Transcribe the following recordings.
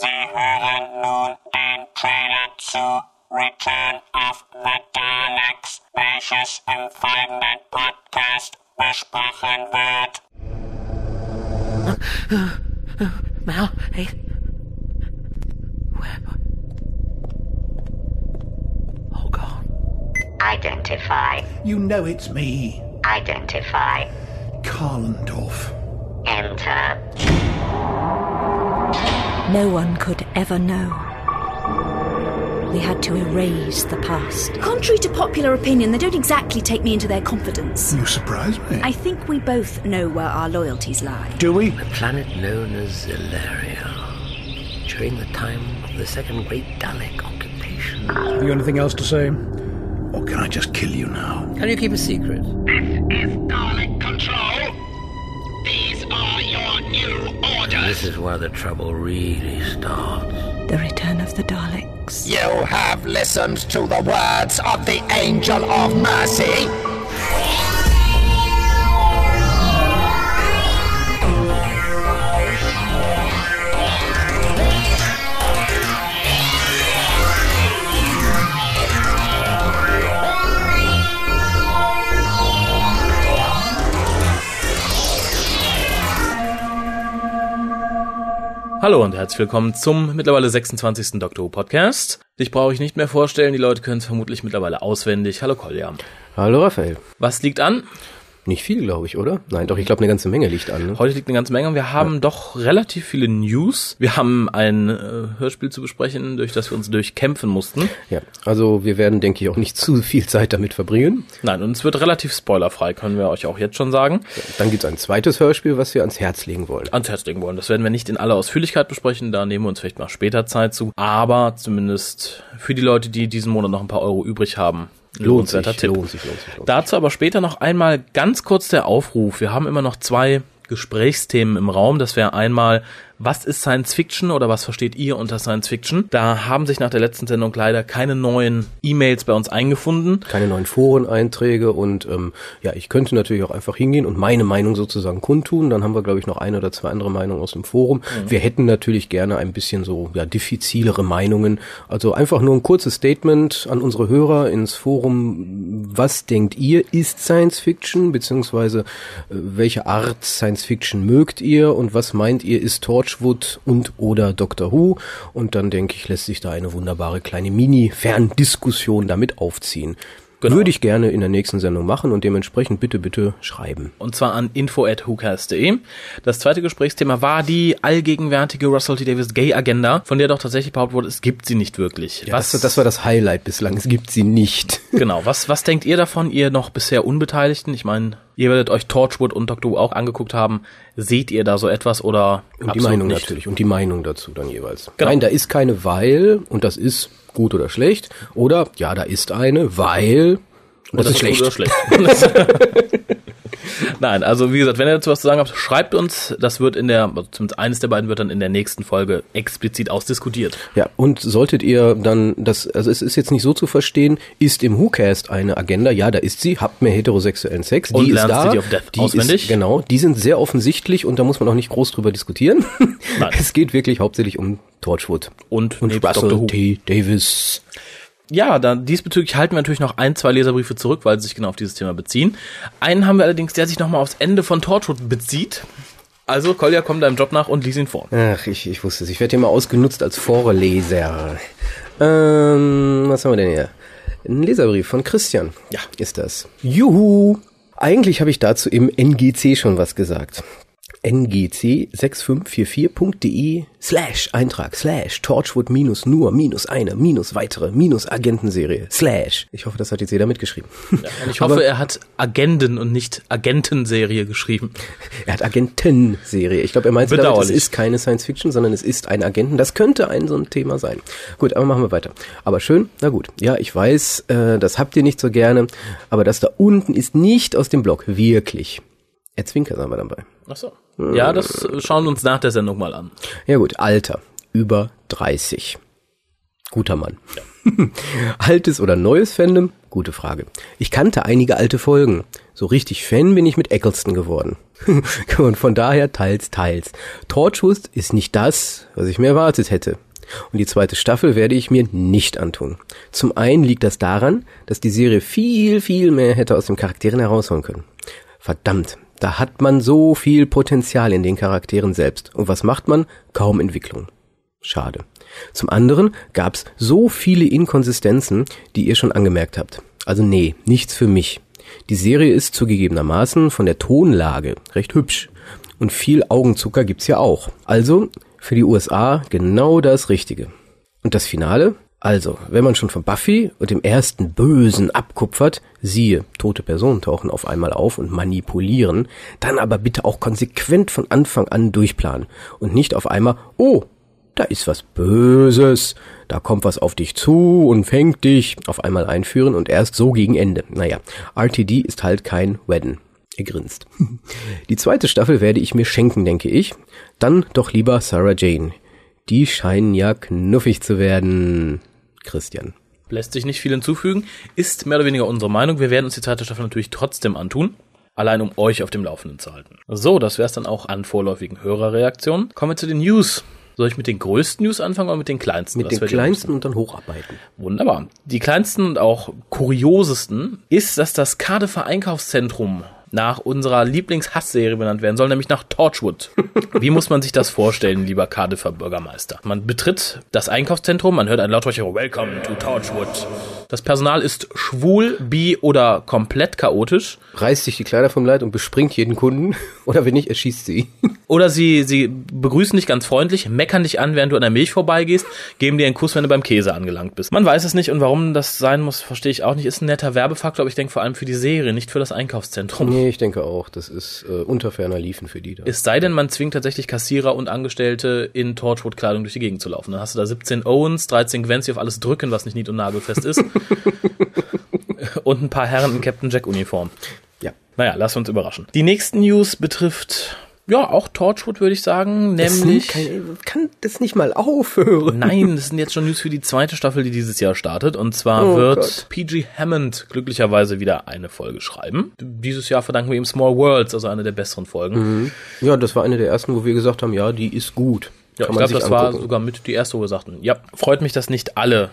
Sie hören nun den Trailer zu Return of the Daleks, welches im folgenden Podcast besprochen wird. Mal, hey. Where? Oh God. Identify. You know it's me, Identify. Carlendorf. Enter. No one could ever know. We had to erase the past. Contrary to popular opinion, they don't exactly take me into their confidence. You surprise me. I think we both know where our loyalties lie. Do we? The planet known as Ilaria. During the time of the second great Dalek occupation. Have you anything else to say? Or can I just kill you now? Can you keep a secret? This This is where the trouble really starts. The return of the Daleks. You have listened to the words of the Angel of Mercy. Hallo und herzlich willkommen zum mittlerweile 26. Doctor Who Podcast. Dich brauche ich nicht mehr vorstellen, die Leute können es vermutlich mittlerweile auswendig. Hallo Kolja. Hallo Raphael. Was liegt an? Nicht viel, glaube ich, oder? Nein, doch, ich glaube, eine ganze Menge liegt an. Ne? Heute liegt eine ganze Menge und wir haben doch relativ viele News. Wir haben ein äh, Hörspiel zu besprechen, durch das wir uns durchkämpfen mussten. Ja, also wir werden, denke ich, auch nicht zu viel Zeit damit verbringen. Nein, und es wird relativ spoilerfrei, können wir euch auch jetzt schon sagen. Dann gibt's ein zweites Hörspiel, was wir ans Herz legen wollen. Ans Herz legen wollen. Das werden wir nicht in aller Ausführlichkeit besprechen, da nehmen wir uns vielleicht mal später Zeit zu. Aber zumindest für die Leute, die diesen Monat noch ein paar Euro übrig haben, Lohnt sich, lohnt sich, lohnt sich, lohnt sich. Dazu aber später noch einmal ganz kurz der Aufruf. Wir haben immer noch zwei Gesprächsthemen im Raum. Das wäre einmal, was ist Science Fiction oder was versteht ihr unter Science Fiction? Da haben sich nach der letzten Sendung leider keine neuen E-Mails bei uns eingefunden. Keine neuen Foreneinträge und ähm, ja, ich könnte natürlich auch einfach hingehen und meine Meinung sozusagen kundtun. Dann haben wir, glaube ich, noch eine oder zwei andere Meinungen aus dem Forum. Wir hätten natürlich gerne ein bisschen so ja, diffizilere Meinungen. Also einfach nur ein kurzes Statement an unsere Hörer ins Forum. Was denkt ihr, ist Science Fiction? Beziehungsweise äh, welche Art Science Fiction mögt ihr und was meint ihr, ist Torchwood und oder Doctor Who? Und dann denke ich, lässt sich da eine wunderbare kleine Mini-Ferndiskussion damit aufziehen. Genau. Würde ich gerne in der nächsten Sendung machen und dementsprechend bitte, bitte schreiben. Und zwar an info.whocast.de. Das zweite Gesprächsthema war die allgegenwärtige Russell T. Davis Gay Agenda, von der doch tatsächlich behauptet wurde, es gibt sie nicht wirklich. Ja, das, das war das Highlight bislang. Es gibt sie nicht. Genau, was, was denkt ihr davon, ihr noch bisher Unbeteiligten? Ich meine, ihr werdet euch Torchwood und Doctor Who auch angeguckt haben. Seht ihr da so etwas oder Und die Meinung nicht? natürlich. Und die Meinung dazu dann jeweils. Genau. Nein, da ist keine Weil und das ist gut oder schlecht. Oder ja, da ist eine, weil und das, ist schlecht. gut oder schlecht. Nein, also wie gesagt, wenn ihr dazu was zu sagen habt, schreibt uns. Das wird in der, also zumindest eines der beiden wird dann in der nächsten Folge explizit ausdiskutiert. Ja, und solltet ihr dann das, also es ist jetzt nicht so zu verstehen, ist im WhoCast eine Agenda, ja, da ist sie, habt mehr heterosexuellen Sex, Und die ist da, City of Death die auswendig. Ist, genau, die sind sehr offensichtlich und da muss man auch nicht groß drüber diskutieren. Nein. Es geht wirklich hauptsächlich um Torchwood. Und, Und Russell. T. Davis. Ja, dann diesbezüglich halten wir natürlich noch ein, zwei Leserbriefe zurück, weil sie sich genau auf dieses Thema beziehen. Einen haben wir allerdings, der sich nochmal aufs Ende von Torchwood bezieht. Also, Kolja, komm deinem Job nach und lies ihn vor. Ach, ich, ich wusste es. Ich werde hier mal ausgenutzt als Vorleser. Ähm, was haben wir denn hier? Ein Leserbrief von Christian. Ja. Ist das. Juhu! Eigentlich habe ich dazu im NGC schon was gesagt. ngc6544.de slash Eintrag slash Torchwood minus nur minus eine minus weitere minus Agentenserie slash. Ich hoffe, das hat jetzt jeder mitgeschrieben. Und ich hoffe, er hat Agenden und nicht Agentenserie geschrieben. Er hat Agentenserie. Ich glaube, er meinte damit, es ist keine Science Fiction, sondern es ist ein Agenten. Das könnte ein so ein Thema sein. Gut, aber machen wir weiter. Aber schön, na gut. Ja, ich weiß, äh, das habt ihr nicht so gerne, aber das da unten ist nicht aus dem Blog. Wirklich. Er zwinkert aber dabei. Ach so. Ja, das schauen wir uns nach der Sendung mal an. Ja gut, Alter. Über 30. Guter Mann. Altes oder neues Fandom? Gute Frage. Ich kannte einige alte Folgen. So richtig Fan bin ich mit Eccleston geworden. Und von daher teils, teils. Torchwood ist nicht das, was ich mir erwartet hätte. Und die zweite Staffel werde ich mir nicht antun. Zum einen liegt das daran, dass die Serie viel, viel mehr hätte aus den Charakteren herausholen können. Verdammt, da hat man so viel Potenzial in den Charakteren selbst. Und was macht man? Kaum Entwicklung. Schade. Zum anderen gab's so viele Inkonsistenzen, die ihr schon angemerkt habt. Also nee, nichts für mich. Die Serie ist zugegebenermaßen von der Tonlage recht hübsch. Und viel Augenzucker gibt's ja auch. Also für die USA genau das Richtige. Und das Finale? Also, wenn man schon von Buffy und dem ersten Bösen abkupfert, siehe, tote Personen tauchen auf einmal auf und manipulieren, dann aber bitte auch konsequent von Anfang an durchplanen und nicht auf einmal, oh, da ist was Böses, da kommt was auf dich zu und fängt dich, auf einmal einführen und erst so gegen Ende. Naja, RTD ist halt kein Wedden. Er grinst. Die zweite Staffel werde ich mir schenken, denke ich. Dann doch lieber Sarah Jane. Die scheinen ja knuffig zu werden. Christian. Lässt sich nicht viel hinzufügen, ist mehr oder weniger unsere Meinung. Wir werden uns die zweite Staffel natürlich trotzdem antun. Allein um euch auf dem Laufenden zu halten. So, das wär's dann auch an vorläufigen Hörerreaktionen. Kommen wir zu den News. Soll ich mit den größten News anfangen oder mit den kleinsten? Mit Was den kleinsten und dann hocharbeiten. Wunderbar. Die kleinsten und auch kuriosesten ist, dass das Cardiffer Einkaufszentrum nach unserer Lieblings-Hassserie benannt werden soll, nämlich nach Torchwood. Wie muss man sich das vorstellen, lieber Cardiffer Bürgermeister? Man betritt das Einkaufszentrum, man hört ein lautsprecher Welcome to Torchwood. Das Personal ist schwul, bi oder komplett chaotisch. Reißt sich die Kleider vom Leib und bespringt jeden Kunden. Oder wenn nicht, erschießt sie. Oder sie, sie begrüßen dich ganz freundlich, meckern dich an, während du an der Milch vorbeigehst, geben dir einen Kuss, wenn du beim Käse angelangt bist. Man weiß es nicht und warum das sein muss, verstehe ich auch nicht. Ist ein netter Werbefaktor, aber ich denke vor allem für die Serie, nicht für das Einkaufszentrum. Nee, ich denke auch, das ist äh, unter ferner Liefen für die da. Es sei denn, man zwingt tatsächlich Kassierer und Angestellte in Torchwood-Kleidung durch die Gegend zu laufen. Dann hast du da 17 Owens, 13 Gwens, die auf alles drücken, was nicht nied- und nagelfest ist. und ein paar Herren in Captain Jack-Uniform. ja. Naja, lass uns überraschen. Die nächsten News betrifft, ja, auch Torchwood, würde ich sagen, nämlich... nimmt kein, kann das nicht mal aufhören? Nein, das sind jetzt schon News für die zweite Staffel, die dieses Jahr startet. Und zwar Oh wird Gott. PG Hammond glücklicherweise wieder eine Folge schreiben. Dieses Jahr verdanken wir ihm Small Worlds, also eine der besseren Folgen. Ja, das war eine der ersten, wo wir gesagt haben, ja, die ist gut. Ja, Kann ich glaube, das sich war angucken. sogar mit die erste, wo wir sagten, ja, freut mich, dass nicht alle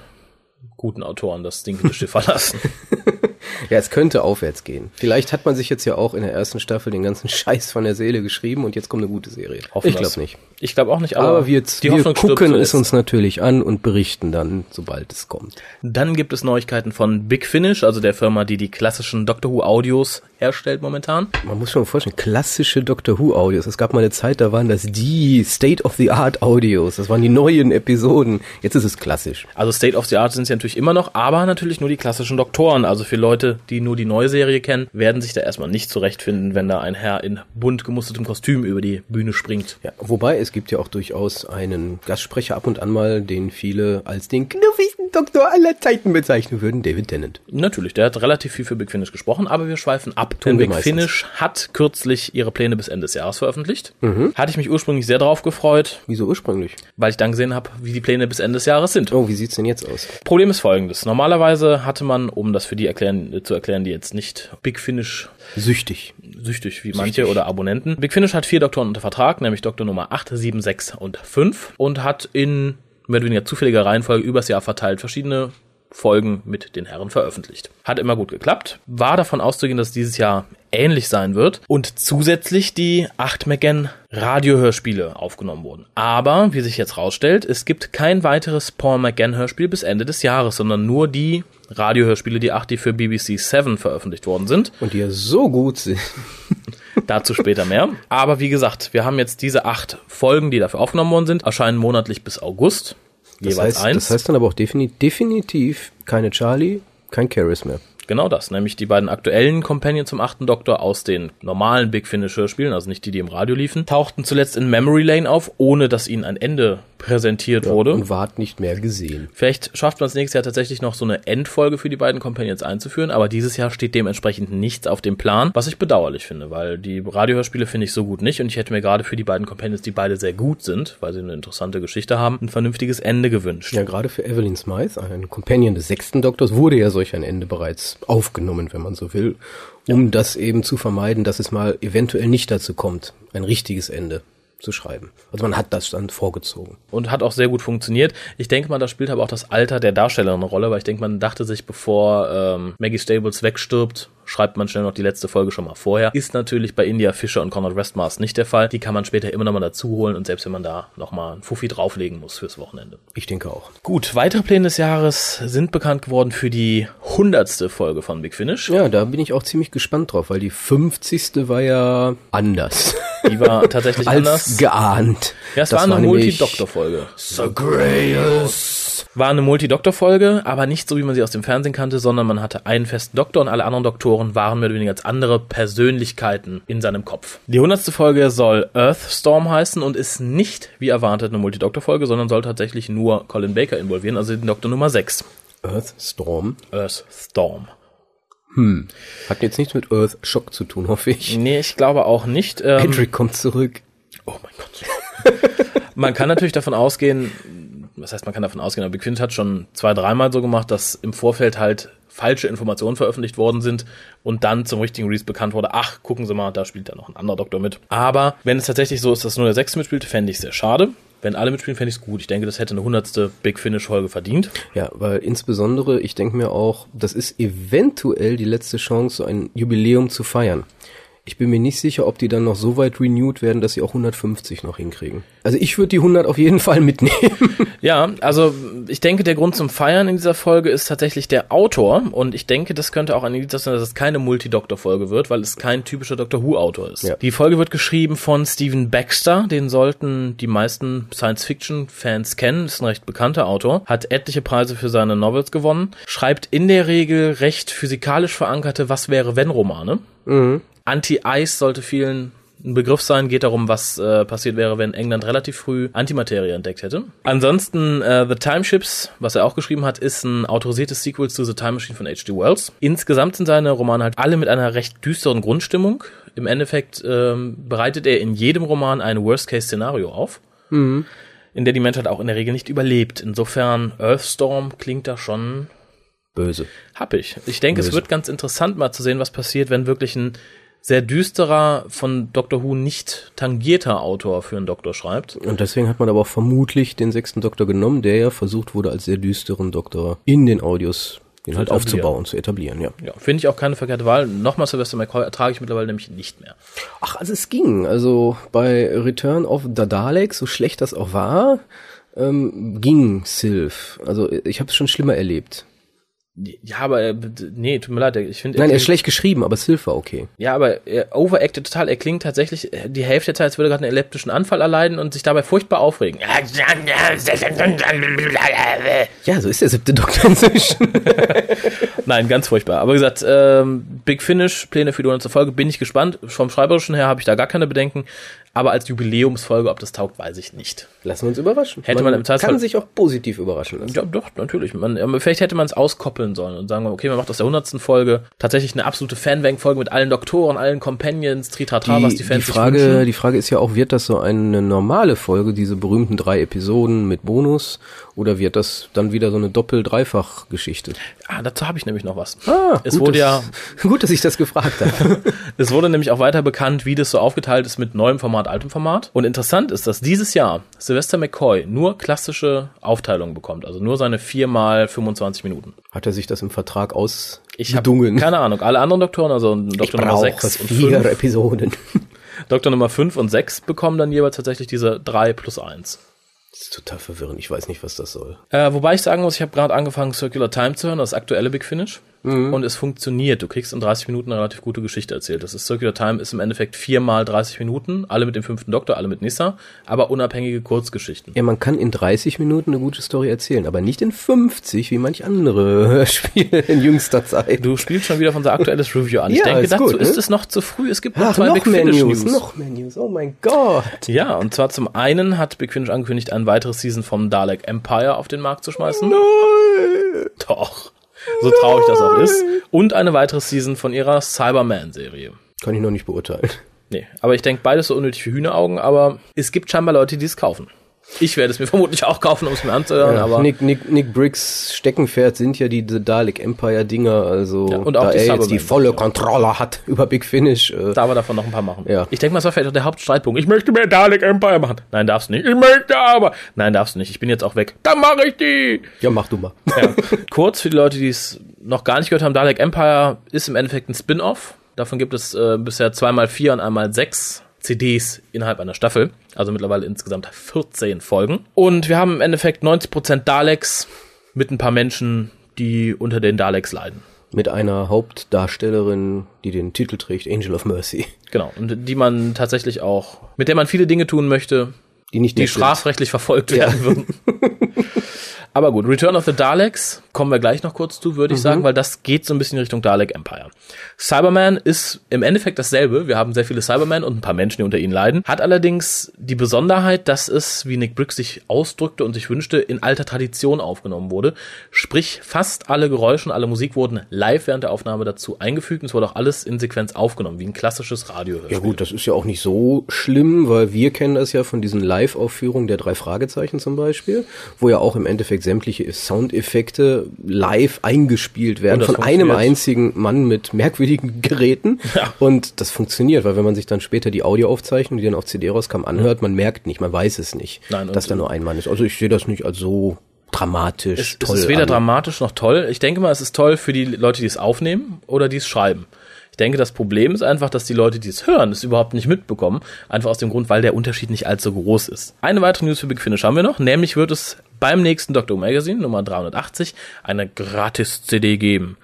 guten Autoren das stinkende Schiff verlassen. Ja, es könnte aufwärts gehen. Vielleicht hat man sich jetzt ja auch in der ersten Staffel den ganzen Scheiß von der Seele geschrieben und jetzt kommt eine gute Serie. Hoffen ich glaube nicht. Ich glaube auch nicht, aber, Aber, wir, die wir gucken es uns natürlich an und berichten dann, sobald es kommt. Dann gibt es Neuigkeiten von Big Finish, also der Firma, die die klassischen Doctor Who Audios herstellt momentan. Man muss schon mal vorstellen, klassische Doctor Who Audios. Es gab mal eine Zeit, da waren das die State of the Art Audios. Das waren die neuen Episoden. Jetzt ist es klassisch. Also State of the Art sind sie natürlich immer noch, aber natürlich nur die klassischen Doktoren. Also für Leute, die nur die neue Serie kennen, werden sich da erstmal nicht zurechtfinden, wenn da ein Herr in bunt gemustertem Kostüm über die Bühne springt. Ja, wobei es gibt ja auch durchaus einen Gastsprecher ab und an mal, den viele als den knuffigsten Doktor aller Zeiten bezeichnen würden, David Tennant. Natürlich, der hat relativ viel für Big Finish gesprochen, aber wir schweifen ab. Tun Denn Big meistens. Finish hat kürzlich ihre Pläne bis Ende des Jahres veröffentlicht. Mhm. Hatte ich mich ursprünglich sehr darauf gefreut, Wieso ursprünglich? weil ich dann gesehen habe, wie die Pläne bis Ende des Jahres sind. Oh, wie sieht's denn jetzt aus? Problem ist folgendes. Normalerweise hatte man, um das für die erklären, zu erklären, die jetzt nicht Big Finish Süchtig. süchtig wie manche oder Abonnenten. Big Finish hat vier Doktoren unter Vertrag, nämlich Doktor Nummer 8, 7, 6 und 5 und hat in mehr oder weniger zufälliger Reihenfolge übers Jahr verteilt verschiedene Folgen mit den Herren veröffentlicht. Hat immer gut geklappt, war davon auszugehen, dass dieses Jahr ähnlich sein wird und zusätzlich die 8 McGann Radiohörspiele aufgenommen wurden. Aber, wie sich jetzt rausstellt, es gibt kein weiteres Paul McGann Hörspiel bis Ende des Jahres, sondern nur die Radiohörspiele, die 8, die für BBC 7 veröffentlicht worden sind. Und die ja so gut sind. Dazu später mehr. Aber wie gesagt, wir haben jetzt diese acht Folgen, die dafür aufgenommen worden sind, erscheinen monatlich bis August. Das jeweils heißt, eins. das heißt dann aber auch defini definitiv keine Charlie, kein Karis mehr. genau das, nämlich die beiden aktuellen Companion zum achten Doktor aus den normalen Big Finish Hörspielen, also nicht die, die im Radio liefen, tauchten zuletzt in Memory Lane auf, ohne dass ihnen ein Ende präsentiert wurde. Und ward nicht mehr gesehen. Vielleicht schafft man es nächstes Jahr tatsächlich noch so eine Endfolge für die beiden Companions einzuführen, aber dieses Jahr steht dementsprechend nichts auf dem Plan, was ich bedauerlich finde, weil die Radiohörspiele finde ich so gut nicht und ich hätte mir gerade für die beiden Companions, die beide sehr gut sind, weil sie eine interessante Geschichte haben, ein vernünftiges Ende gewünscht. Ja, gerade für Evelyn Smythe, ein Companion des sechsten Doktors, wurde ja solch ein Ende bereits aufgenommen, wenn man so will, um das eben zu vermeiden, dass es mal eventuell nicht dazu kommt, ein richtiges Ende zu schreiben. Also man hat das dann vorgezogen. Und hat auch sehr gut funktioniert. Ich denke mal, da spielt aber auch das Alter der Darsteller eine Rolle, weil ich denke, man dachte sich, bevor ähm, Maggie Stables wegstirbt, schreibt man schnell noch die letzte Folge schon mal vorher. Ist natürlich bei India Fischer und Conrad Westmars nicht der Fall. Die kann man später immer noch mal dazu holen und selbst wenn man da noch mal ein Fuffi drauflegen muss fürs Wochenende. Ich denke auch. Gut, weitere Pläne des Jahres sind bekannt geworden für die hundertste Folge von Big Finish. Ja, da bin ich auch ziemlich gespannt drauf, weil die 50. war ja anders. Die war tatsächlich Als anders. geahnt. Ja, es Das war eine Multi-Doktor-Folge. War eine Multi-Doktor-Folge, aber nicht so, wie man sie aus dem Fernsehen kannte, sondern man hatte einen festen Doktor und alle anderen Doktoren waren mehr oder weniger als andere Persönlichkeiten in seinem Kopf. Die hundertste Folge soll Earthstorm heißen und ist nicht, wie erwartet, eine Multi-Doktor-Folge, sondern soll tatsächlich nur Colin Baker involvieren, also den Doktor Nummer 6. Earthstorm. Earthstorm. Hat jetzt nichts mit Earth Shock zu tun, hoffe ich. Nee, ich glaube auch nicht. Ähm, Patrick kommt zurück. Oh mein Gott. man kann natürlich davon ausgehen, was heißt, man kann davon ausgehen, aber Finish hat schon zwei, dreimal so gemacht, dass im Vorfeld halt falsche Informationen veröffentlicht worden sind und dann zum richtigen Release bekannt wurde, ach, gucken Sie mal, da spielt ja noch ein anderer Doktor mit. Aber wenn es tatsächlich so ist, dass nur der Sechste mitspielt, fände ich sehr schade. Wenn alle mitspielen, fände ich es gut. Ich denke, das hätte eine hundertste Big Finish-Folge verdient. Ja, weil insbesondere, ich denke mir auch, das ist eventuell die letzte Chance, ein Jubiläum zu feiern. Ich bin mir nicht sicher, ob die dann noch so weit renewed werden, dass sie auch 150 noch hinkriegen. Also ich würde die 100 auf jeden Fall mitnehmen. Ja, also ich denke, der Grund zum Feiern in dieser Folge ist tatsächlich der Autor und ich denke, das könnte auch ein Indiz sein, dass es keine Multi-Doktor-Folge wird, weil es kein typischer Doctor Who-Autor ist. Ja. Die Folge wird geschrieben von Stephen Baxter, den sollten die meisten Science-Fiction-Fans kennen, ist ein recht bekannter Autor, hat etliche Preise für seine Novels gewonnen, schreibt in der Regel recht physikalisch verankerte Was-wäre-wenn-Romane. Anti-Ice sollte vielen ein Begriff sein, geht darum, was äh, passiert wäre, wenn England relativ früh Antimaterie entdeckt hätte. Ansonsten äh, The Time Ships, was er auch geschrieben hat, ist ein autorisiertes Sequel zu The Time Machine von H.G. Wells. Insgesamt sind seine Romane halt alle mit einer recht düsteren Grundstimmung. Im Endeffekt ähm, bereitet er in jedem Roman ein Worst-Case-Szenario auf, in der die Menschheit auch in der Regel nicht überlebt. Insofern Earthstorm klingt da schon Böse. Happig. Ich denke, es Böse. wird ganz interessant mal zu sehen, was passiert, wenn wirklich ein sehr düsterer, von Doctor Who nicht tangierter Autor für einen Doktor schreibt. Und deswegen hat man aber auch vermutlich den sechsten Doktor genommen, der ja versucht wurde, als sehr düsteren Doktor in den Audios den halt aufzubauen, zu etablieren, ja. Ja, finde ich auch keine verkehrte Wahl. Nochmal Sylvester McCoy ertrage ich mittlerweile nämlich nicht mehr. Ach, also es ging. Also bei Return of the Daleks, so schlecht das auch war, ähm, ging Sylph. Also ich habe es schon schlimmer erlebt. Ja, aber äh, nee, tut mir leid, ich finde Nein, er ist schlecht geschrieben, aber war okay. Ja, aber er overacted total. Er klingt tatsächlich äh, die Hälfte der Zeit, als würde er gerade einen epileptischen Anfall erleiden und sich dabei furchtbar aufregen. Ja, so ist der siebte Doktor inzwischen. Nein, ganz furchtbar. Aber wie gesagt, ähm, Big Finish, Pläne für die 100. Folge, bin ich gespannt. Vom Schreiberischen her habe ich da gar keine Bedenken. Aber als Jubiläumsfolge, ob das taugt, weiß ich nicht. Lassen wir uns überraschen. Hätte man im Zweifelsfall- kann sich auch positiv überraschen lassen. Ja, doch, natürlich. Man, vielleicht hätte man es auskoppeln sollen und sagen, okay, man macht aus der 100. Folge tatsächlich eine absolute Fanbank-Folge mit allen Doktoren, allen Companions, Tritatra, was die Die, die, Fans sich Frage, die Frage ist ja auch, wird das so eine normale Folge, diese berühmten drei Episoden mit Bonus, oder wird das dann wieder so eine Doppel-Dreifach-Geschichte? Ah, dazu habe ich nämlich noch was. Ah, es gut, wurde ja, dass, gut, dass ich das gefragt habe. es wurde nämlich auch weiter bekannt, wie das so aufgeteilt ist mit neuem Format, altem Format. Und interessant ist, dass dieses Jahr Sylvester McCoy nur klassische Aufteilungen bekommt, also nur seine vier mal 25 Minuten. Hat er sich das im Vertrag Ich habe ausgedungen? keine Ahnung. Alle anderen Doktoren, also Doktor Nummer 6 und vier 5, Episoden. Doktor Nummer 5 und 6 bekommen dann jeweils tatsächlich diese 3 plus 1. Das ist total verwirrend. Ich weiß nicht, was das soll. Äh, wobei ich sagen muss, ich habe gerade angefangen, Circular Time zu hören, das aktuelle Big Finish. Und es funktioniert. Du kriegst in 30 Minuten eine relativ gute Geschichte erzählt. Das ist Circular Time ist im Endeffekt viermal 30 Minuten, alle mit dem fünften Doktor, alle mit Nissa, aber unabhängige Kurzgeschichten. Ja, man kann in 30 Minuten eine gute Story erzählen, aber nicht in 50, wie manch andere Hörspiele in jüngster Zeit. Du spielst schon wieder unser aktuelles Review an. Ich Ja, denke, ist dazu gut, ne? ist es noch zu früh. Es gibt noch Ach, zwei noch Big mehr Finish News, News. noch mehr News, oh mein Gott. Ja, und zwar zum einen hat Big Finish angekündigt, ein weiteres Season vom Dalek Empire auf den Markt zu schmeißen. Doch. So traurig das auch ist. Und eine weitere Season von ihrer Cyberman-Serie. Kann ich noch nicht beurteilen. Nee, aber ich denke, beides so unnötig für Hühneraugen, aber es gibt scheinbar Leute, die es kaufen. Ich werde es mir vermutlich auch kaufen, um es mir anzuhören, Ja, aber Nick, Nick, Nick Briggs Steckenpferd sind ja die Dalek Empire Dinger, also Ja, und auch da die er jetzt die volle Kontrolle hat über Big Finish. Äh, da wir davon noch ein paar machen. Ja. Ich denke mal, das war vielleicht auch der Hauptstreitpunkt. Ich möchte mehr Dalek Empire machen. Nein, darfst nicht. Ich möchte aber. Nein, darfst nicht. Ich bin jetzt auch weg. Dann mache ich die. ja, mach du mal. Ja. Kurz für die Leute, die es noch gar nicht gehört haben, Dalek Empire ist im Endeffekt ein Spin-off. Davon gibt es äh, bisher zweimal vier und einmal sechs CDs innerhalb einer Staffel. Also mittlerweile insgesamt 14 Folgen. Und wir haben im Endeffekt 90% Daleks mit ein paar Menschen, die unter den Daleks leiden. Mit einer Hauptdarstellerin, die den Titel trägt, Angel of Mercy. Genau. Und die man tatsächlich auch, mit der man viele Dinge tun möchte, Die nicht die strafrechtlich verfolgt werden würden. Aber gut, Return of the Daleks kommen wir gleich noch kurz zu, würde ich sagen, weil das geht so ein bisschen Richtung Dalek Empire. Cyberman ist im Endeffekt dasselbe. Wir haben sehr viele Cybermen und ein paar Menschen, die unter ihnen leiden. Hat allerdings die Besonderheit, dass es, wie Nick Briggs sich ausdrückte und sich wünschte, in alter Tradition aufgenommen wurde. Sprich, fast alle Geräusche und alle Musik wurden live während der Aufnahme dazu eingefügt und es wurde auch alles in Sequenz aufgenommen, wie ein klassisches Radiohörspiel. Ja gut, das ist ja auch nicht so schlimm, weil wir kennen das ja von diesen Live-Aufführungen der drei Fragezeichen zum Beispiel, wo ja auch im Endeffekt sämtliche Soundeffekte live eingespielt werden von einem einzigen Mann mit merkwürdigen Geräten. Ja. Und das funktioniert, weil wenn man sich dann später die Audioaufzeichnung, die dann auf CD rauskam, anhört, man merkt nicht, man weiß es nicht, Nein, dass da nur ein Mann ist. Also ich sehe das nicht als so dramatisch Es, toll es ist weder an. dramatisch noch toll. Ich denke mal, es ist toll für die Leute, die es aufnehmen oder die es schreiben. Ich denke, das Problem ist einfach, dass die Leute, die es hören, es überhaupt nicht mitbekommen. Einfach aus dem Grund, weil der Unterschied nicht allzu groß ist. Eine weitere News für Big Finish haben wir noch. Nämlich wird es beim nächsten Doctor Who Magazine, Nummer 380, eine Gratis-CD geben.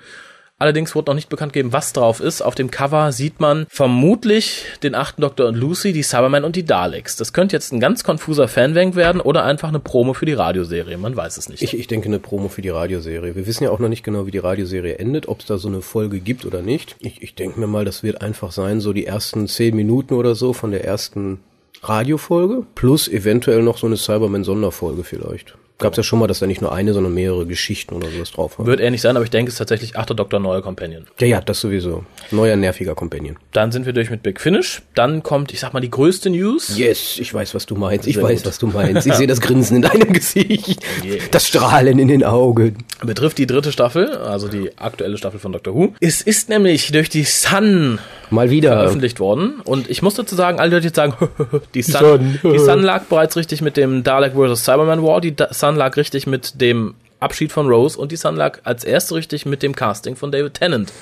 Allerdings wurde noch nicht bekannt gegeben, was drauf ist. Auf dem Cover sieht man vermutlich den achten Doktor und Lucy, die Cybermen und die Daleks. Das könnte jetzt ein ganz konfuser Fanwank werden oder einfach eine Promo für die Radioserie. Man weiß es nicht. Ich, ich denke eine Promo für die Radioserie. Wir wissen ja auch noch nicht genau, wie die Radioserie endet, ob es da so eine Folge gibt oder nicht. Ich, ich denke mir mal, das wird einfach sein, so die ersten zehn Minuten oder so von der ersten Radiofolge, plus eventuell noch so eine Cyberman-Sonderfolge vielleicht. Gab es ja schon mal, dass da nicht nur eine, sondern mehrere Geschichten oder sowas drauf war. Wird nicht sein, aber ich denke, es ist tatsächlich achter Doktor neuer Companion. Ja, ja, das sowieso. Neuer nerviger Companion. Dann sind wir durch mit Big Finish. Dann kommt, ich sag mal, die größte News. Yes, ich weiß, was du meinst. Ich Sehr weiß, gut. was du meinst. Ich sehe das Grinsen in deinem Gesicht. Yes. Das Strahlen in den Augen. Betrifft die dritte Staffel, also die aktuelle Staffel von Doctor Who. Es ist nämlich durch die Sun Mal wieder. veröffentlicht worden. Und ich muss dazu sagen, alle Leute die jetzt sagen, die Sun, Sun. die Sun lag bereits richtig mit dem Dalek vs. Cyberman War, die Da- Sun lag richtig mit dem Abschied von Rose und die Sun lag als erste richtig mit dem Casting von David Tennant.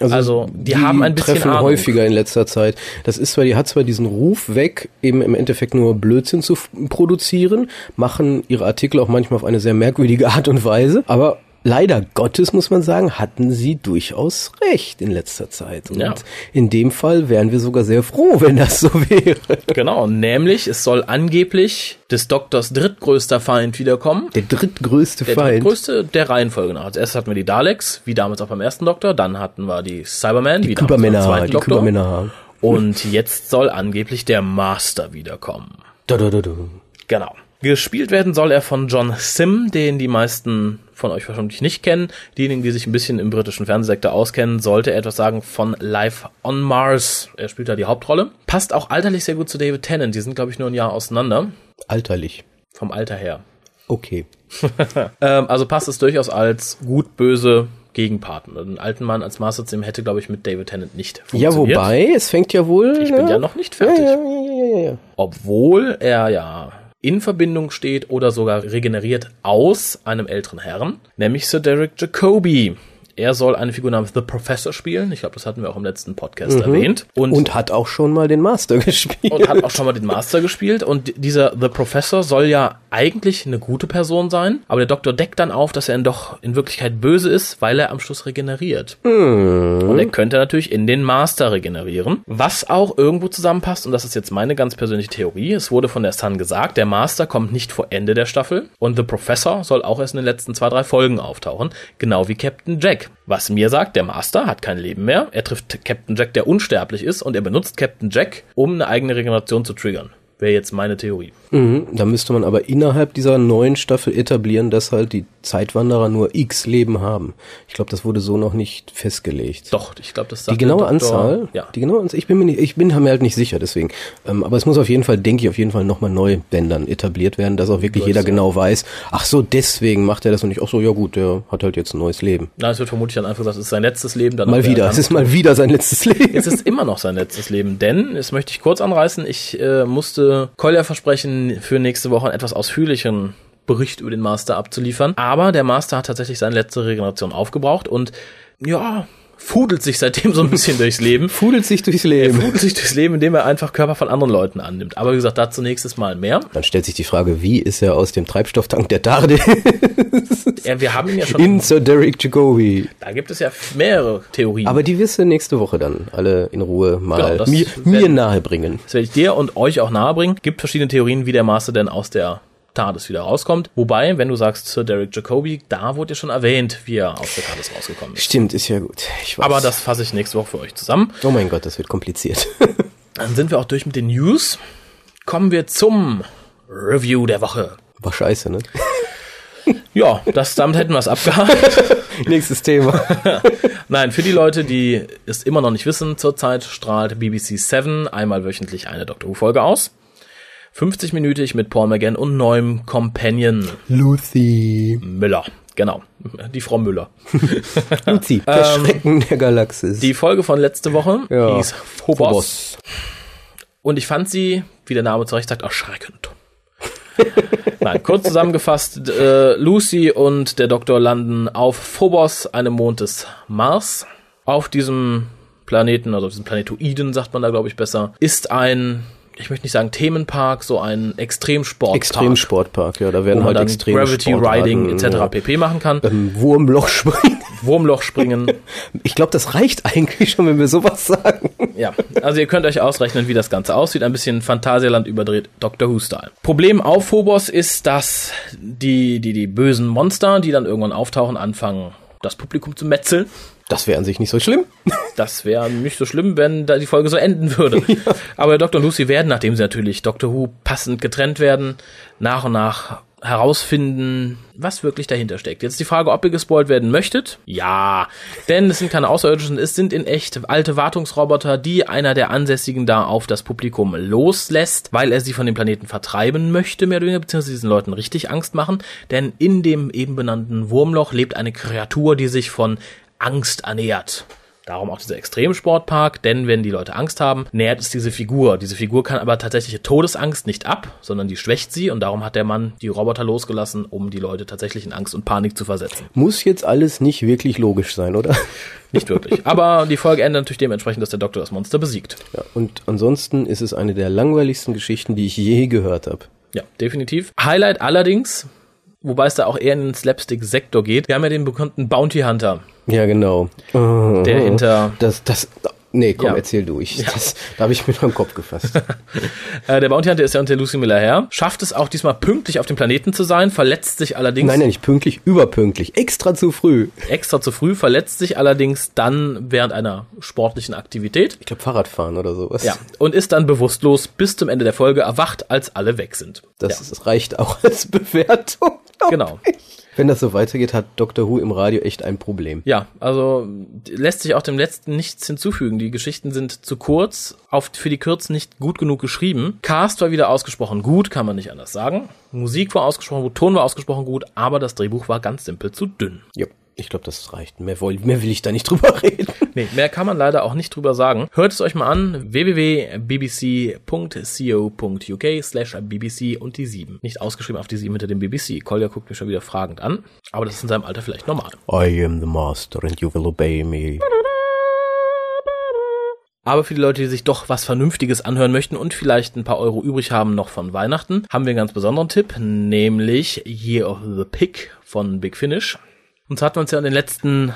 Also, die haben ein bisschen treffen Ahnung. häufiger in letzter Zeit. Das ist zwar, die hat zwar diesen Ruf weg, eben im Endeffekt nur Blödsinn zu produzieren, machen ihre Artikel auch manchmal auf eine sehr merkwürdige Art und Weise, aber leider Gottes muss man sagen, hatten sie durchaus recht in letzter Zeit. Und Ja. in dem Fall wären wir sogar sehr froh, wenn das so wäre. Genau, nämlich es soll angeblich des Doktors drittgrößter Feind wiederkommen. Der drittgrößte Der Feind. drittgrößte der Reihenfolge nach. Als erstes hatten wir die Daleks, wie damals auch beim ersten Doktor. Dann hatten wir die Cybermen, wie damals beim Kübermänner, zweiten die Doktor. Kübermänner. Und jetzt soll angeblich der Master wiederkommen. Da, da, da, da. Genau. Gespielt werden soll er von John Sim, den die meisten von euch wahrscheinlich nicht kennen. Diejenigen, die sich ein bisschen im britischen Fernsehsektor auskennen, sollte er etwas sagen von Life on Mars. Er spielt da die Hauptrolle. Passt auch alterlich sehr gut zu David Tennant. Die sind, glaube ich, nur ein Jahr auseinander. Alterlich. Vom Alter her. Okay. Ähm, also passt es durchaus als gut-böse Gegenpartner. Einen alten Mann als Master Sim hätte, glaube ich, mit David Tennant nicht Ja, funktioniert. wobei, es fängt ja wohl. Ich bin ne? ja noch nicht fertig. Ja, ja, ja, ja, ja. Obwohl er ja in Verbindung steht oder sogar regeneriert aus einem älteren Herrn, nämlich Sir Derek Jacobi Er soll eine Figur namens The Professor spielen. Ich glaube, das hatten wir auch im letzten Podcast erwähnt. Und, und hat auch schon mal den Master gespielt. und hat auch schon mal den Master gespielt. Und dieser The Professor soll ja eigentlich eine gute Person sein, aber der Doktor deckt dann auf, dass er doch in Wirklichkeit böse ist, weil er am Schluss regeneriert. Und er könnte natürlich in den Master regenerieren, was auch irgendwo zusammenpasst. Und das ist jetzt meine ganz persönliche Theorie. Es wurde von der Sun gesagt, der Master kommt nicht vor Ende der Staffel und The Professor soll auch erst in den letzten zwei, drei Folgen auftauchen, genau wie Captain Jack. Was mir sagt, der Master hat kein Leben mehr. Er trifft Captain Jack, der unsterblich ist, und er benutzt Captain Jack, um eine eigene Regeneration zu triggern. Wäre jetzt meine Theorie. Mhm, da müsste man aber innerhalb dieser neuen Staffel etablieren, dass halt die Zeitwanderer nur x Leben haben. Ich glaube, das wurde so noch nicht festgelegt. Doch, ich glaube, das Die sagt genaue der Doktor- Anzahl, Ja. die genaue Anzahl, ich bin mir nicht, ich bin mir halt nicht sicher, deswegen. Ähm, aber es muss auf jeden Fall, denke ich, auf jeden Fall nochmal neu, wenn dann etabliert werden, dass auch wirklich Würde jeder genau weiß, ach so, deswegen macht er das und nicht, ach so, ja gut, der hat halt jetzt ein neues Leben. Na, es wird vermutlich dann einfach gesagt, es ist sein letztes Leben. Dann Mal wieder, es ist mal wieder sein letztes Leben. Es ist immer noch sein letztes Leben, denn, das möchte ich kurz anreißen, ich äh, musste Kolja versprechen, für nächste Woche einen etwas ausführlichen Bericht über den Master abzuliefern. Aber der Master hat tatsächlich seine letzte Regeneration aufgebraucht und ja, fudelt sich seitdem so ein bisschen durchs Leben. Fudelt sich durchs Er Leben. fudelt sich durchs Leben, indem er einfach Körper von anderen Leuten annimmt. Aber wie gesagt, dazu nächstes Mal mehr. Dann stellt sich die Frage, wie ist er aus dem Treibstofftank der Tarde Ja, wir haben ihn ja schon. in Sir Derek Jacobi? da gibt es ja mehrere Theorien. Aber die wirst du nächste Woche dann alle in Ruhe mal Genau, mir, mir nahe bringen. Das werde ich dir und euch auch nahebringen. Gibt verschiedene Theorien, wie der Master denn aus der TARDIS wieder rauskommt. Wobei, wenn du sagst Sir Derek Jacobi, da wurde ja schon erwähnt, wie er aus der TARDIS rausgekommen ist. Stimmt, ist ja gut. Aber das fasse ich nächste Woche für euch zusammen. Oh mein Gott, das wird kompliziert. Dann sind wir auch durch mit den News. Kommen wir zum Review der Woche. War scheiße, ne? Ja, das, damit hätten wir es abgehakt. Nächstes Thema. Nein, für die Leute, die es immer noch nicht wissen, zurzeit strahlt BBC 7 einmal wöchentlich eine Doctor Who-Folge aus. 50-minütig mit Paul McGann und neuem Companion Lucy. Müller. Genau, die Frau Müller. Lucy, der Schrecken der Galaxis. Ähm, Die Folge von letzte Woche Ja. hieß Phobos. Und ich fand sie, wie der Name zu Recht sagt, erschreckend. Nein, kurz zusammengefasst, äh, Lucy und der Doktor landen auf Phobos, einem Mond des Mars. Auf diesem Planeten, also auf diesem Planetoiden, sagt man da, glaube ich, besser, ist ein, ich möchte nicht sagen Themenpark, so ein Extremsportpark. Extremsportpark, ja, da Wo werden man halt extrem Gravity Riding etc. pp. machen kann. Ähm, Wurmloch springen. Wurmloch springen. Ich glaube, das reicht eigentlich schon, wenn wir sowas sagen. Ja, also ihr könnt euch ausrechnen, wie das Ganze aussieht. Ein bisschen Phantasialand überdreht, Doctor Who-Style. Problem auf Phobos ist, dass die, die, die bösen Monster, die dann irgendwann auftauchen, anfangen, das Publikum zu metzeln. Das wäre an sich nicht so schlimm. Das wäre nicht so schlimm, wenn da die Folge so enden würde. Aber der Dr. und Lucy werden, nachdem sie natürlich Doctor Who passend getrennt werden, nach und nach herausfinden, was wirklich dahinter steckt. Jetzt die Frage, ob ihr gespoilt werden möchtet. Ja, denn es sind keine Außerirdischen, es sind in echt alte Wartungsroboter, die einer der Ansässigen da auf das Publikum loslässt, weil er sie von dem Planeten vertreiben möchte, mehr oder weniger, beziehungsweise diesen Leuten richtig Angst machen. Denn in dem eben benannten Wurmloch lebt eine Kreatur, die sich von Angst ernährt. Darum auch dieser Extremsportpark, denn wenn die Leute Angst haben, nährt es diese Figur. Diese Figur kann aber tatsächliche Todesangst nicht ab, sondern die schwächt sie und darum hat der Mann die Roboter losgelassen, um die Leute tatsächlich in Angst und Panik zu versetzen. Muss jetzt alles nicht wirklich logisch sein, oder? Nicht wirklich. Aber die Folge endet natürlich dementsprechend, dass der Doktor das Monster besiegt. Ja, und ansonsten ist es eine der langweiligsten Geschichten, die ich je gehört habe. Ja, definitiv. Highlight allerdings, wobei es da auch eher in den Slapstick-Sektor geht, wir haben ja den bekannten Bounty Hunter. Ja, genau. Der hinter- Das, das, nee, komm, Ja. erzähl du. Ich, das, da habe ich mir noch im Kopf gefasst. Äh, der Bounty Hunter ist ja unter Lucy Miller her, schafft es auch diesmal pünktlich auf dem Planeten zu sein, verletzt sich allerdings Nein, nein, nicht pünktlich, überpünktlich. Extra zu früh. extra zu früh, verletzt sich allerdings dann während einer sportlichen Aktivität. Ich glaube, Fahrradfahren oder sowas. Ja, und ist dann bewusstlos bis zum Ende der Folge erwacht, als alle weg sind. Das, das reicht auch als Bewertung. Genau. ich. Wenn das so weitergeht, hat Dr. Who im Radio echt ein Problem. Ja, also lässt sich auch dem letzten nichts hinzufügen. Die Geschichten sind zu kurz, auf, für die Kürzen nicht gut genug geschrieben. Cast war wieder ausgesprochen gut, kann man nicht anders sagen. Musik war ausgesprochen gut, Ton war ausgesprochen gut, aber das Drehbuch war ganz simpel zu dünn. Ja. Ich glaube, das reicht. Mehr, woll, mehr will ich da nicht drüber reden. Nee, mehr kann man leider auch nicht drüber sagen. Hört es euch mal an. www.bbc.co.uk slash BBC und die 7. Nicht ausgeschrieben auf die 7 hinter dem BBC. Kolja guckt mich schon wieder fragend an. Aber das ist in seinem Alter vielleicht normal. I am the master and you will obey me. Aber für die Leute, die sich doch was Vernünftiges anhören möchten und vielleicht ein paar Euro übrig haben noch von Weihnachten, haben wir einen ganz besonderen Tipp, nämlich Year of the Pig von Big Finish. Und hatten wir uns ja in den letzten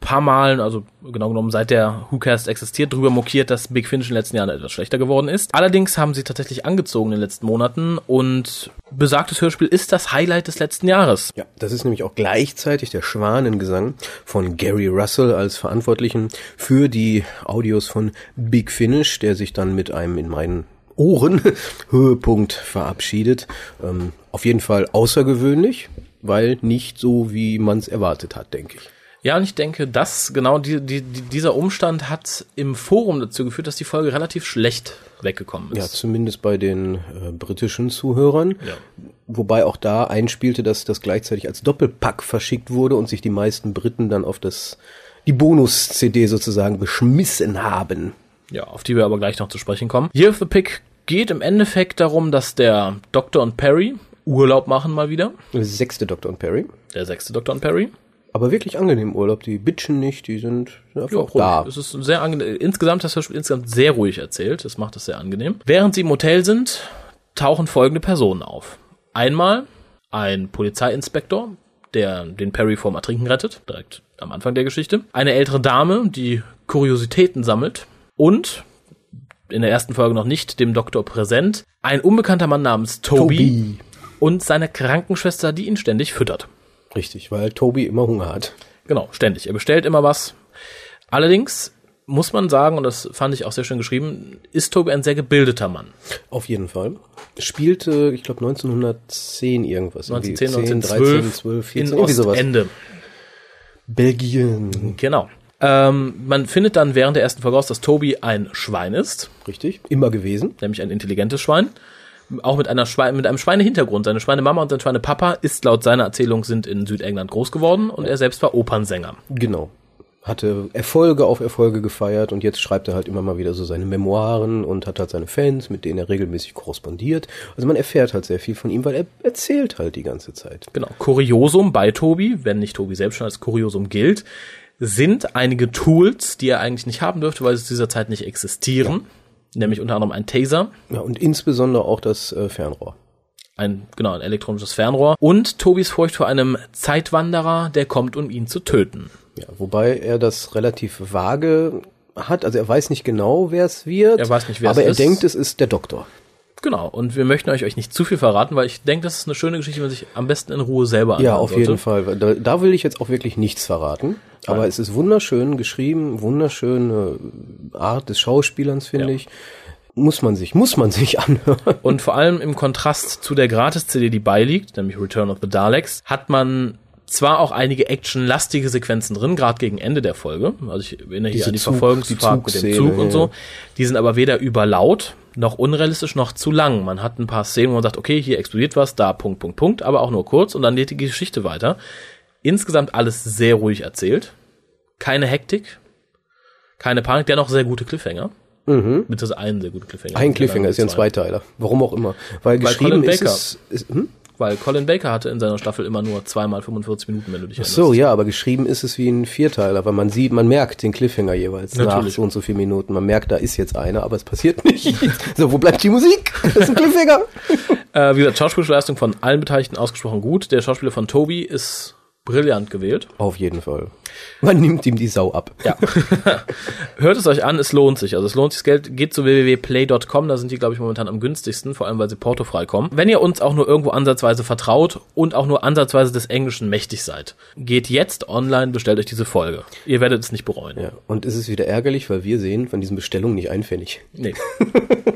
paar Malen, also genau genommen seit der WhoCast existiert, drüber mokiert, dass Big Finish in den letzten Jahren etwas schlechter geworden ist. Allerdings haben sie tatsächlich angezogen in den letzten Monaten und besagtes Hörspiel ist das Highlight des letzten Jahres. Ja, das ist nämlich auch gleichzeitig der Schwanengesang von Gary Russell als Verantwortlichen für die Audios von Big Finish, der sich dann mit einem in meinen Ohren Höhepunkt verabschiedet. Ähm, auf jeden Fall außergewöhnlich, weil nicht so, wie man es erwartet hat, denke ich. Ja, und ich denke, dass genau die, die, die, dieser Umstand hat im Forum dazu geführt, dass die Folge relativ schlecht weggekommen ist. Ja, zumindest bei den äh, britischen Zuhörern. Ja. Wobei auch da einspielte, dass das gleichzeitig als Doppelpack verschickt wurde und sich die meisten Briten dann auf das die Bonus-CD sozusagen beschmissen haben. Ja, auf die wir aber gleich noch zu sprechen kommen. Year of the Pick geht im Endeffekt darum, dass der Doktor und Perry Urlaub machen mal wieder. Der sechste Dr. und Perry. Der sechste Doktor und Perry. Aber wirklich angenehm Urlaub. Die bitchen nicht, die sind einfach Ja, da. ruhig. Es ist sehr angenehm. Insgesamt das Hörspiel insgesamt sehr ruhig erzählt. Das macht es sehr angenehm. Während sie im Hotel sind, tauchen folgende Personen auf. Einmal ein Polizeiinspektor, der den Perry vorm Ertrinken rettet, direkt am Anfang der Geschichte. Eine ältere Dame, die Kuriositäten sammelt. Und in der ersten Folge noch nicht dem Doktor präsent, ein unbekannter Mann namens Toby, Toby. Und seine Krankenschwester, die ihn ständig füttert. Richtig, weil Toby immer Hunger hat. Genau, ständig. Er bestellt immer was. Allerdings muss man sagen, und das fand ich auch sehr schön geschrieben, ist Toby ein sehr gebildeter Mann. Auf jeden Fall. Spielte, ich glaube, 1910 irgendwas. Irgendwie 1910, 10, 1912, 13, 12, 14, in irgendwie sowas. Ostende. Belgien. Genau. Ähm, man findet dann während der ersten Folge raus, dass Toby ein Schwein ist, Richtig, immer gewesen. nämlich ein intelligentes Schwein. Auch mit einer Schwein, mit einem Schweinehintergrund. Seine Schweinemama und sein Schweinepapa ist laut seiner Erzählung sind in Südengland groß geworden und er selbst war Opernsänger. Genau. Hatte Erfolge auf Erfolge gefeiert und jetzt schreibt er halt immer mal wieder so seine Memoiren und hat halt seine Fans, mit denen er regelmäßig korrespondiert. Also man erfährt halt sehr viel von ihm, weil er erzählt halt die ganze Zeit. Genau. Kuriosum bei Tobi, wenn nicht Tobi selbst schon als Kuriosum gilt, sind einige Tools, die er eigentlich nicht haben dürfte, weil sie zu dieser Zeit nicht existieren. Nämlich unter anderem ein Taser, Ja, und insbesondere auch das äh, Fernrohr. ein, genau, ein elektronisches Fernrohr und Tobis Furcht vor einem Zeitwanderer, der kommt, um ihn zu töten. Ja, wobei er das relativ vage hat. Also er weiß nicht genau, wer es wird. Er weiß nicht, wer aber es er ist. denkt, es ist der Doktor. Genau. Und wir möchten euch euch nicht zu viel verraten, weil ich denke, das ist eine schöne Geschichte, die man sich am besten in Ruhe selber anhören Ja, auf sollte. jeden Fall. Da, da will ich jetzt auch wirklich nichts verraten. Aber Nein. es ist wunderschön geschrieben, wunderschöne Art des Schauspielerns, finde Ja. ich. Muss man sich, muss man sich anhören. Und vor allem im Kontrast zu der Gratis-CD, die beiliegt, nämlich Return of the Daleks, hat man zwar auch einige actionlastige Sequenzen drin, gerade gegen Ende der Folge. Also ich erinnere hier an die Zug- Verfolgungsfahrt die mit dem Zug und so. Die sind aber weder überlaut, noch unrealistisch, noch zu lang. Man hat ein paar Szenen, wo man sagt, okay, hier explodiert was, da Punkt, Punkt, Punkt, aber auch nur kurz und dann geht die Geschichte weiter. Insgesamt alles sehr ruhig erzählt. Keine Hektik, keine Panik, dennoch sehr gute Cliffhanger. Mhm. Mit das einen sehr gute Cliffhanger. Ein Cliffhanger ist ja ein Zwei. Zweiteiler. Warum auch immer. Weil, Weil geschrieben ist es, ist, hm? Weil Colin Baker hatte in seiner Staffel immer nur zweimal 45 Minuten, wenn du dich Ach erinnerst. so, ja, aber geschrieben ist es wie ein Vierteiler, weil man sieht, man merkt den Cliffhanger jeweils nach Natürlich. so und so vielen Minuten. Man merkt, da ist jetzt einer, aber es passiert nicht. so, wo bleibt die Musik? Das ist ein Cliffhanger. Äh, wie gesagt, schauspielerische Leistung von allen Beteiligten ausgesprochen gut. Der Schauspieler von Toby ist brillant gewählt. Auf jeden Fall. Man nimmt ihm die Sau ab. Ja. Hört es euch an, es lohnt sich. Also es lohnt sich das Geld. Geht zu www.play.com, da sind die, glaube ich, momentan am günstigsten, vor allem weil sie portofrei kommen. Wenn ihr uns auch nur irgendwo ansatzweise vertraut und auch nur ansatzweise des Englischen mächtig seid, geht jetzt online, bestellt euch diese Folge. Ihr werdet es nicht bereuen. Ja, und es ist wieder ärgerlich, weil wir sehen von diesen Bestellungen nicht ein Pfennig. Nee.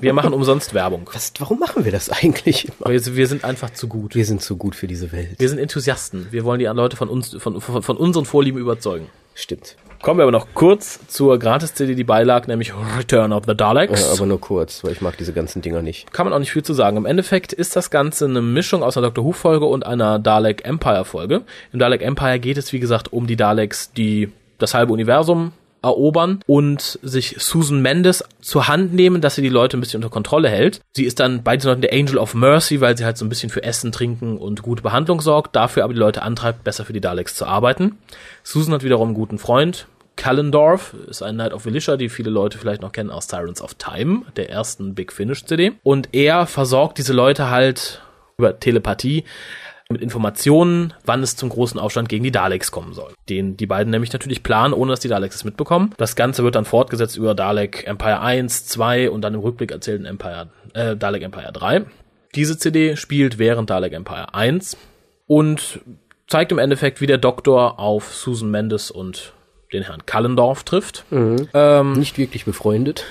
Wir machen umsonst Werbung. Was, warum machen wir das eigentlich? immer? Wir, wir sind einfach zu gut. Wir sind zu gut für diese Welt. Wir sind Enthusiasten. Wir wollen die Leute von uns, von, von, von unseren Vorlieben überzeugen. Stimmt. Kommen wir aber noch kurz zur Gratis-CD, die beilag, nämlich Return of the Daleks. Ja, aber nur kurz, weil ich mag diese ganzen Dinger nicht. Kann man auch nicht viel zu sagen. Im Endeffekt ist das Ganze eine Mischung aus einer Doctor Who-Folge und einer Dalek Empire-Folge. Im Dalek Empire geht es, wie gesagt, um die Daleks, die das halbe Universum erobern und sich Susan Mendes zur Hand nehmen, dass sie die Leute ein bisschen unter Kontrolle hält. Sie ist dann bei den Leuten der Angel of Mercy, weil sie halt so ein bisschen für Essen, Trinken und gute Behandlung sorgt, dafür aber die Leute antreibt, besser für die Daleks zu arbeiten. Susan hat wiederum einen guten Freund, Callendorf ist ein Knight of Felicia, die viele Leute vielleicht noch kennen aus Sirens of Time, der ersten Big Finish CD. Und er versorgt diese Leute halt über Telepathie mit Informationen, wann es zum großen Aufstand gegen die Daleks kommen soll. Den die beiden nämlich natürlich planen, ohne dass die Daleks es mitbekommen. Das Ganze wird dann fortgesetzt über Dalek Empire 1, 2 und dann im Rückblick erzählten Empire, äh, Dalek Empire 3. Diese CD spielt während Dalek Empire 1 und zeigt im Endeffekt, wie der Doktor auf Susan Mendes und den Herrn Kallendorf trifft. Ähm, Nicht wirklich befreundet.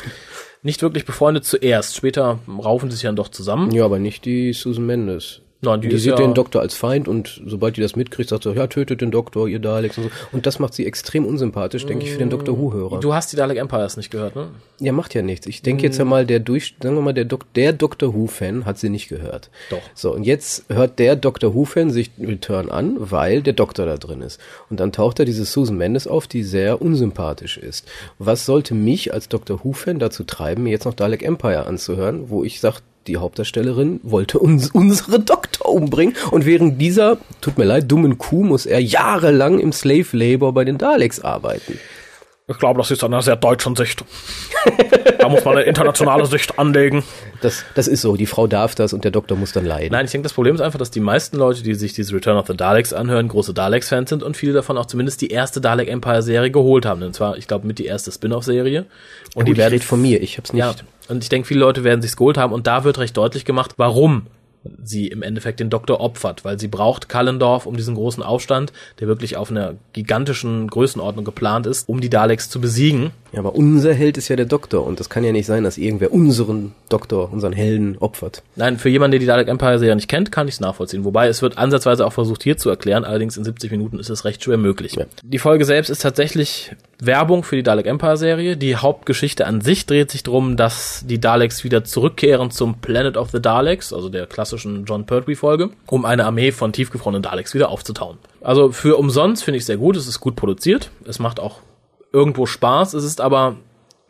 nicht wirklich befreundet zuerst. Später raufen sie sich dann doch zusammen. Ja, aber nicht die Susan Mendes. Nein, die Die, sieht ja- den Doktor als Feind und sobald die das mitkriegt, sagt sie, ja, tötet den Doktor, ihr Daleks und so. Und das macht sie extrem unsympathisch, denke ich, für den Doktor Who-Hörer. Du hast die Dalek Empires nicht gehört, ne? Ja, macht ja nichts. Ich denke jetzt ja mal, der durch, sagen wir mal, der, Dok der Doctor Who-Fan hat sie nicht gehört. Doch. So, und jetzt hört der Doctor Who-Fan sich Return an, weil der Doktor da drin ist. Und dann taucht da diese Susan Mendes auf, die sehr unsympathisch ist. Was sollte mich als Doctor Who-Fan dazu treiben, mir jetzt noch Dalek Empire anzuhören, wo ich sage, die Hauptdarstellerin wollte uns unsere Doktor umbringen und während dieser, tut mir leid, dummen Kuh muss er jahrelang im Slave Labor bei den Daleks arbeiten. Ich glaube, das ist eine sehr deutschen Sicht. da muss man eine internationale Sicht anlegen. Das, das ist so, die Frau darf das und der Doktor muss dann leiden. Nein, ich denke, das Problem ist einfach, dass die meisten Leute, die sich diese Return of the Daleks anhören, große Daleks-Fans sind und viele davon auch zumindest die erste Dalek Empire-Serie geholt haben. Und zwar, ich glaube, mit die erste Spin-off-Serie. Und Und die die werden redet von mir, ich hab's nicht. Ja, und ich denke, viele Leute werden sich's geholt haben und da wird recht deutlich gemacht, warum sie im Endeffekt den Doktor opfert, weil sie braucht Kallendorf um diesen großen Aufstand, der wirklich auf einer gigantischen Größenordnung geplant ist, um die Daleks zu besiegen. Ja, aber unser Held ist ja der Doktor und das kann ja nicht sein, dass irgendwer unseren Doktor, unseren Helden opfert. Nein, für jemanden, der die Dalek Empire Serie nicht kennt, kann ich es nachvollziehen. Wobei es wird ansatzweise auch versucht hier zu erklären, allerdings in 70 Minuten ist es recht schwer möglich. Ja. Die Folge selbst ist tatsächlich Werbung für die Dalek Empire Serie. Die Hauptgeschichte an sich dreht sich darum, dass die Daleks wieder zurückkehren zum Planet of the Daleks, also der klassischen John Pertwee Folge, um eine Armee von tiefgefrorenen Daleks wieder aufzutauen. Also für umsonst finde ich sehr gut, es ist gut produziert, es macht auch irgendwo Spaß, es ist aber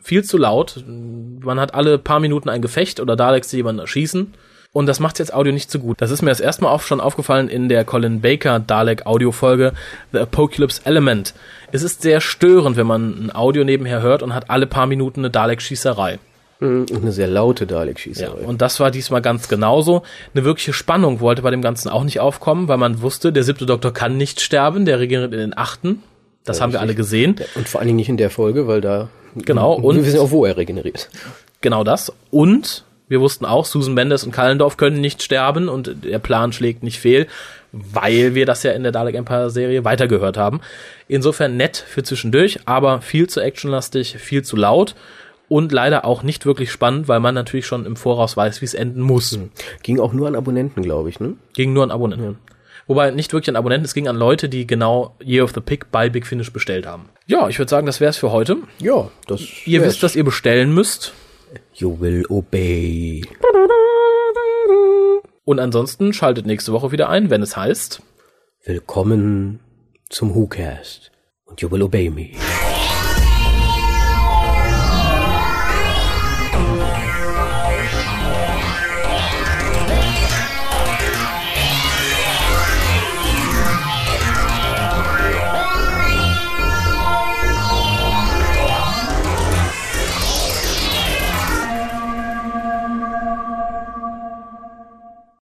viel zu laut. Man hat alle paar Minuten ein Gefecht oder Daleks, die jemanden erschießen. Und das macht jetzt Audio nicht so gut. Das ist mir das erste Mal auch schon aufgefallen in der Colin Baker Dalek Audiofolge The Apocalypse Element. Es ist sehr störend, wenn man ein Audio nebenher hört und hat alle paar Minuten eine Dalek-Schießerei. Und eine sehr laute Ja, Dalek-Schießerei. und das war diesmal ganz genauso. Eine wirkliche Spannung wollte bei dem Ganzen auch nicht aufkommen, weil man wusste, der siebte Doktor kann nicht sterben, der regiert in den achten. Das haben wir alle gesehen. Und vor allen Dingen nicht in der Folge, weil da. Genau, Und und- wir wissen auch, wo er regeneriert. Genau das. Und wir wussten auch, Susan Mendes und Kallendorf können nicht sterben und der Plan schlägt nicht fehl, weil wir das ja in der Dalek Empire Serie weitergehört haben. Insofern nett für zwischendurch, aber viel zu actionlastig, viel zu laut und leider auch nicht wirklich spannend, weil man natürlich schon im Voraus weiß, wie es enden muss. Ging auch nur an Abonnenten, glaube ich, ne? Ging nur an Abonnenten. Wobei nicht wirklich an Abonnenten, es ging an Leute, die genau Year of the Pig bei Big Finish bestellt haben. Ja, ich würde sagen, das wär's für heute. Ja, das. Ihr wisst, dass ihr bestellen müsst. You will obey. Und ansonsten schaltet nächste Woche wieder ein, wenn es heißt. Willkommen zum WhoCast. Und you will obey me.